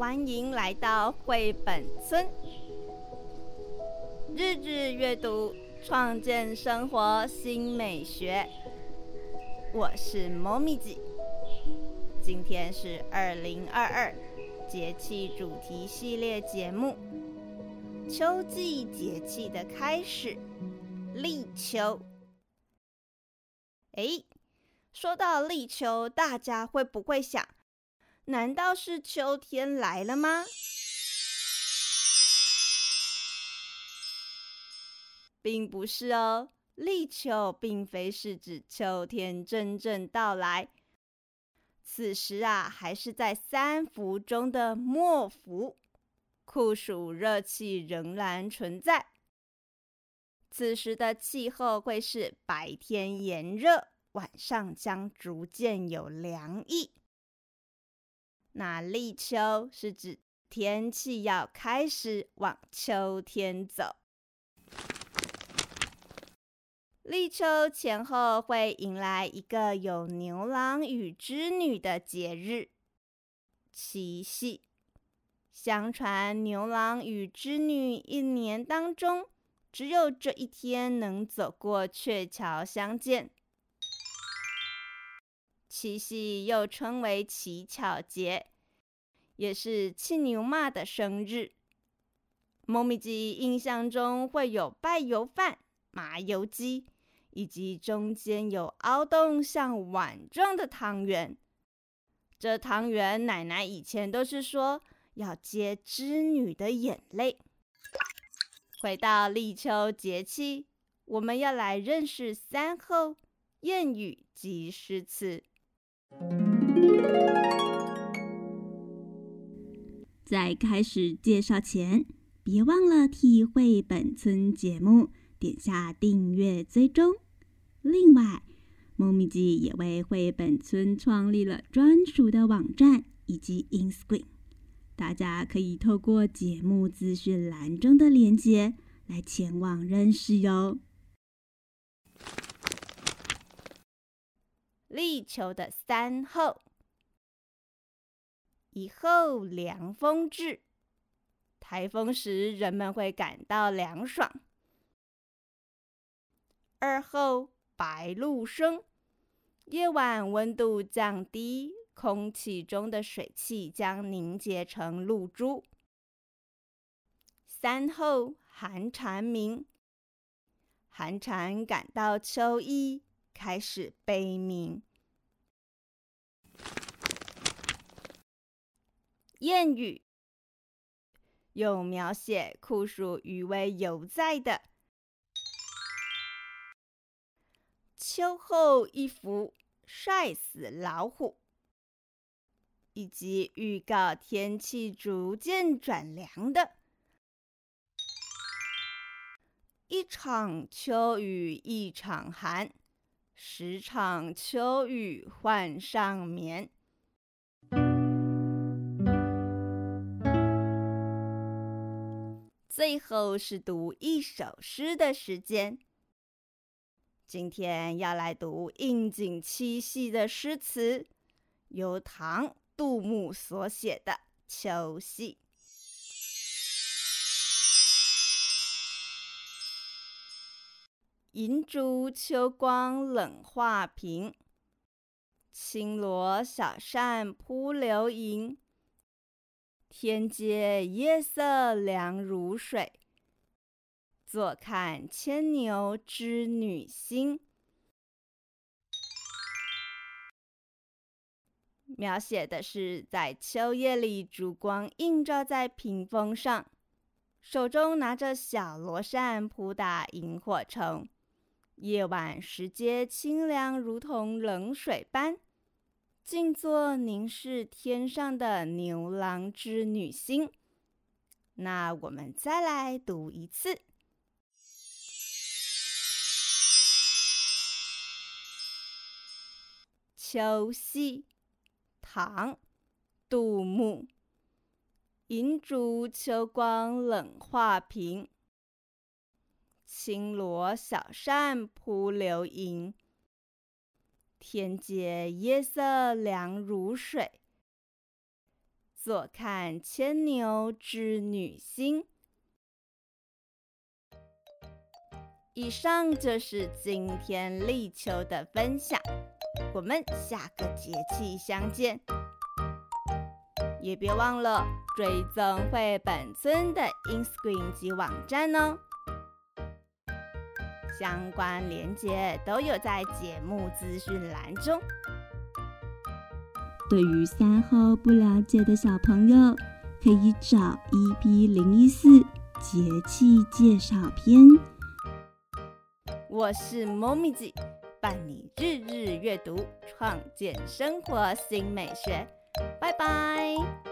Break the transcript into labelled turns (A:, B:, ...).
A: 欢迎来到绘本村，日日阅读，创建生活新美学。我是猫咪子，今天是二零二二节气主题系列节目，秋季节气的开始，立秋。哎，说到立秋，大家会不会想？难道是秋天来了吗？并不是哦，立秋并非是指秋天真正到来。此时啊，还是在三伏中的末伏，酷暑热气仍然存在。此时的气候会是白天炎热，晚上将逐渐有凉意。那立秋是指天气要开始往秋天走。立秋前后会迎来一个有牛郎与织女的节日——七夕。相传牛郎与织女一年当中，只有这一天能走过鹊桥相见。七夕又称为乞巧节，也是七牛妈的生日。猫咪记印象中会有拜油饭、麻油鸡，以及中间有凹洞像碗状的汤圆。这汤圆奶奶以前都是说要接织女的眼泪。回到立秋节气，我们要来认识三候谚语及诗词。
B: 在开始介绍前，别忘了替绘本村节目点下订阅追踪。另外，猫咪记也为绘本村创立了专属的网站以及 Inscreen，大家可以透过节目资讯栏中的链接来前往认识哟。
A: 立秋的三候：一候凉风至，台风时人们会感到凉爽；二候白露生，夜晚温度降低，空气中的水汽将凝结成露珠；三候寒蝉鸣，寒蝉感到秋意。开始悲鸣。谚语有描写酷暑余威犹在的秋后一伏晒死老虎，以及预告天气逐渐转凉的一场秋雨一场寒。十场秋雨换上棉。最后是读一首诗的时间。今天要来读应景七夕的诗词，由唐杜牧所写的《秋夕》。银烛秋光冷画屏，轻罗小扇扑流萤。天阶夜色凉如水，坐看牵牛织女星。描写的是在秋夜里，烛光映照在屏风上，手中拿着小罗扇扑打萤火虫。夜晚时节清凉，如同冷水般，静坐凝视天上的牛郎织女星。那我们再来读一次《秋夕》，唐·杜牧。银烛秋光冷画屏。轻罗小扇扑流萤，天阶夜色凉如水。坐看牵牛织女星。以上就是今天立秋的分享，我们下个节气相见。也别忘了追踪绘本村的 Instagram 及网站哦，相关链接都有在节目资讯栏中。
B: 对于三后不了解的小朋友，可以找 EP 零一四节气介绍篇。
A: 我是 Momiji，伴你日日阅读，创建生活新美学。拜拜。